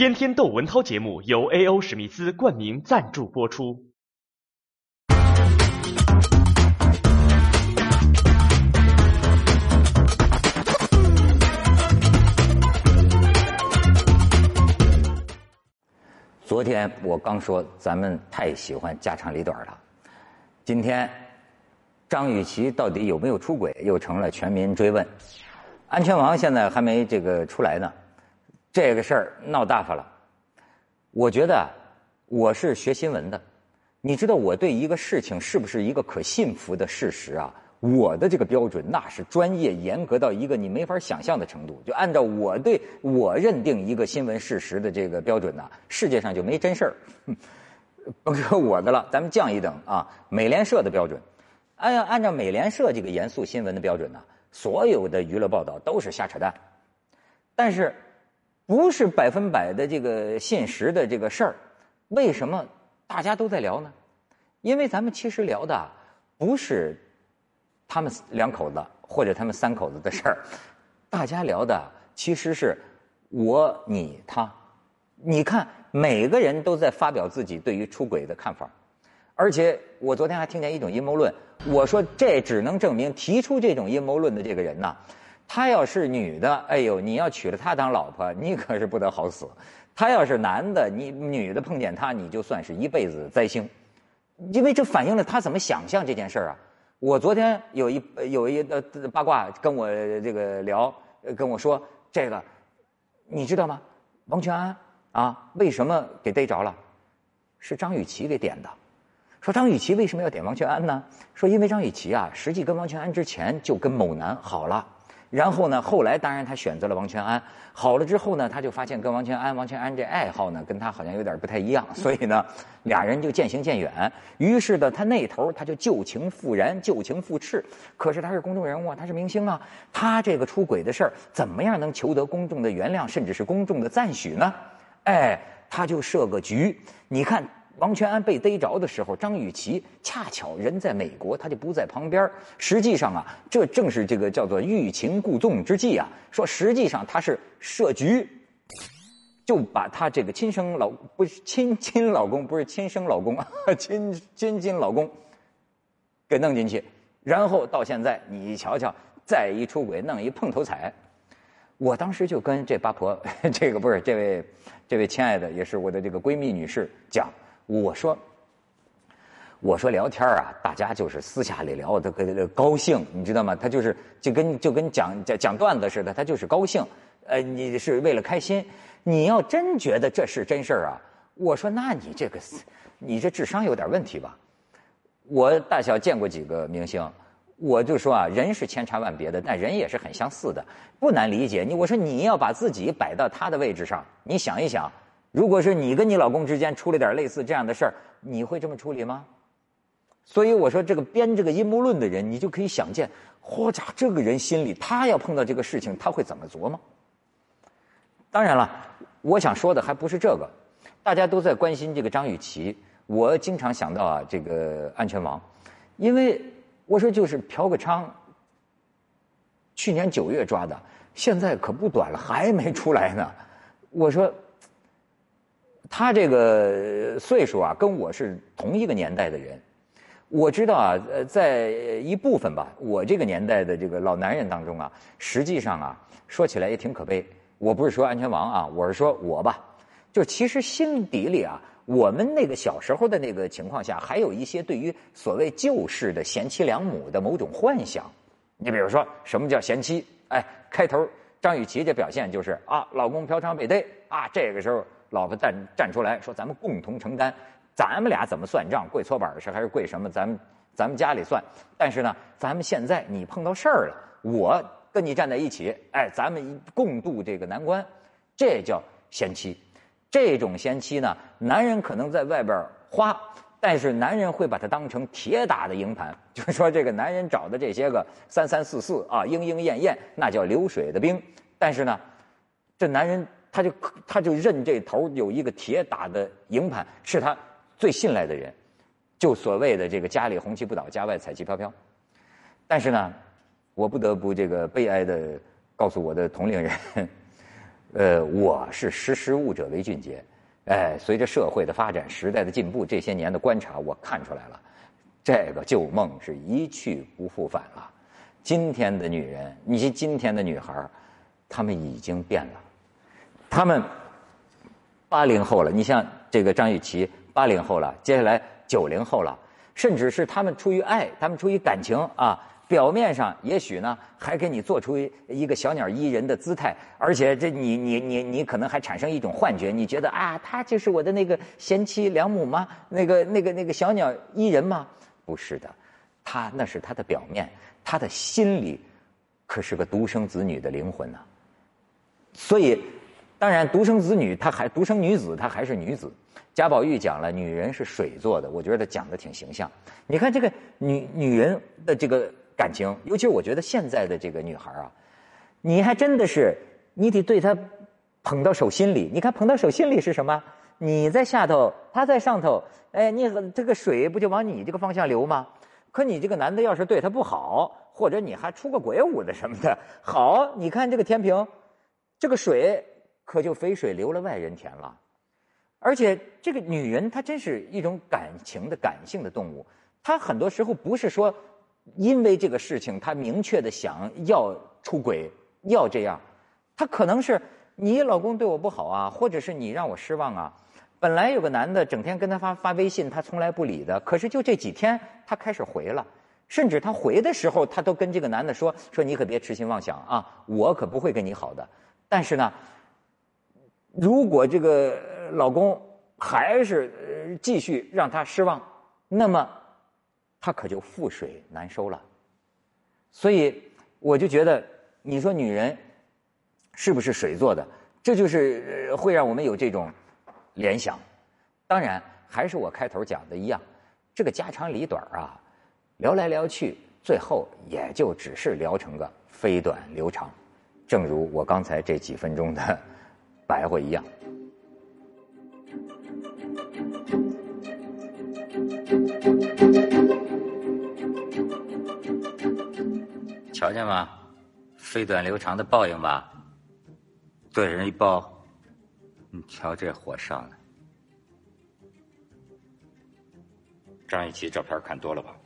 天天窦文涛节目由 A.O. 史密斯冠名赞助播出。昨天我刚说咱们太喜欢家长里短了，今天张雨绮到底有没有出轨，又成了全民追问。安全王现在还没这个出来呢，这个事儿闹大发了。我觉得我是学新闻的，你知道我对一个事情是不是一个可信服的事实啊？我的这个标准那是专业严格到一个你没法想象的程度。就按照我对我认定一个新闻事实的这个标准呢，世界上就没真事儿。甭说我的了，咱们降一等啊，美联社的标准，按按照美联社这个严肃新闻的标准呢，所有的娱乐报道都是瞎扯淡。但是不是百分百的这个现实的这个事儿，为什么大家都在聊呢？因为咱们其实聊的不是。他们两口子或者他们三口子的事儿，大家聊的其实是我、你、他。你看，每个人都在发表自己对于出轨的看法，而且我昨天还听见一种阴谋论。我说这只能证明提出这种阴谋论的这个人呐，他要是女的，哎呦，你要娶了她当老婆，你可是不得好死；他要是男的，你女的碰见他，你就算是一辈子灾星，因为这反映了他怎么想象这件事儿啊。我昨天有一有一呃八卦跟我这个聊，跟我说这个，你知道吗？王全安啊，为什么给逮着了？是张雨绮给点的。说张雨绮为什么要点王全安呢？说因为张雨绮啊，实际跟王全安之前就跟某男好了。然后呢？后来当然他选择了王全安。好了之后呢，他就发现跟王全安、王全安这爱好呢，跟他好像有点不太一样，所以呢，俩人就渐行渐远。于是呢，他那头他就旧情复燃、旧情复炽。可是他是公众人物啊，他是明星啊，他这个出轨的事儿，怎么样能求得公众的原谅，甚至是公众的赞许呢？哎，他就设个局。你看。王全安被逮着的时候，张雨绮恰巧人在美国，他就不在旁边。实际上啊，这正是这个叫做欲擒故纵之计啊。说实际上他是设局，就把他这个亲生老不是亲亲老公，不是亲生老公，亲亲亲老公给弄进去，然后到现在你瞧瞧，再一出轨弄一碰头彩。我当时就跟这八婆，这个不是这位这位亲爱的，也是我的这个闺蜜女士讲。我说，我说聊天啊，大家就是私下里聊，这个高兴，你知道吗？他就是就跟就跟讲讲讲段子似的，他就是高兴。呃，你是为了开心。你要真觉得这是真事儿啊，我说那你这个，你这智商有点问题吧？我大小见过几个明星，我就说啊，人是千差万别的，但人也是很相似的，不难理解。你我说你要把自己摆到他的位置上，你想一想。如果是你跟你老公之间出了点类似这样的事儿，你会这么处理吗？所以我说，这个编这个阴谋论的人，你就可以想见，嚯家这个人心里，他要碰到这个事情，他会怎么琢磨？当然了，我想说的还不是这个，大家都在关心这个张雨绮，我经常想到啊，这个安全王，因为我说就是嫖个娼，去年九月抓的，现在可不短了，还没出来呢，我说。他这个岁数啊，跟我是同一个年代的人。我知道啊，呃，在一部分吧，我这个年代的这个老男人当中啊，实际上啊，说起来也挺可悲。我不是说安全王啊，我是说我吧，就其实心底里啊，我们那个小时候的那个情况下，还有一些对于所谓旧式的贤妻良母的某种幻想。你比如说，什么叫贤妻？哎，开头张雨绮这表现就是啊，老公嫖娼被逮啊，这个时候。老婆站站出来说：“咱们共同承担，咱们俩怎么算账？跪搓板是还是跪什么？咱们咱们家里算。但是呢，咱们现在你碰到事儿了，我跟你站在一起，哎，咱们共度这个难关，这叫贤妻。这种贤妻呢，男人可能在外边花，但是男人会把它当成铁打的营盘，就是说这个男人找的这些个三三四四啊，莺莺燕燕，那叫流水的兵。但是呢，这男人。”他就他就认这头有一个铁打的营盘，是他最信赖的人，就所谓的这个家里红旗不倒，家外彩旗飘飘。但是呢，我不得不这个悲哀的告诉我的同龄人，呃，我是识时务者为俊杰。哎，随着社会的发展、时代的进步，这些年的观察，我看出来了，这个旧梦是一去不复返了。今天的女人，你 see 今天的女孩她们已经变了。他们八零后了，你像这个张雨绮，八零后了，接下来九零后了，甚至是他们出于爱，他们出于感情啊。表面上也许呢，还给你做出一个小鸟依人的姿态，而且这你你你你可能还产生一种幻觉，你觉得啊，他就是我的那个贤妻良母吗？那个那个那个小鸟依人吗？不是的，他那是他的表面，他的心里可是个独生子女的灵魂呢。所以，当然独生子女她还独生女子，她还是女子。贾宝玉讲了，女人是水做的，我觉得讲的挺形象。你看这个女女人的这个。感情，尤其我觉得现在的这个女孩啊，你还真的是，你得对她捧到手心里。你看捧到手心里是什么？你在下头，她在上头，哎，你这个水不就往你这个方向流吗？可你这个男的要是对她不好，或者你还出个鬼舞的什么的，好，你看这个天平，这个水可就肥水流了外人田了。而且这个女人她真是一种感情的感性的动物，她很多时候不是说。因为这个事情，她明确的想要出轨，要这样，她可能是你老公对我不好啊，或者是你让我失望啊。本来有个男的整天跟她发发微信，她从来不理的，可是就这几天她开始回了，甚至她回的时候，她都跟这个男的说说你可别痴心妄想啊，我可不会跟你好的。但是呢，如果这个老公还是继续让她失望，那么。她可就覆水难收了，所以我就觉得，你说女人是不是水做的？这就是会让我们有这种联想。当然，还是我开头讲的一样，这个家长里短啊，聊来聊去，最后也就只是聊成个飞短流长，正如我刚才这几分钟的白话一样。瞧见吗？飞短流长的报应吧。对人一报，你瞧这火上的。张雨绮照片看多了吧？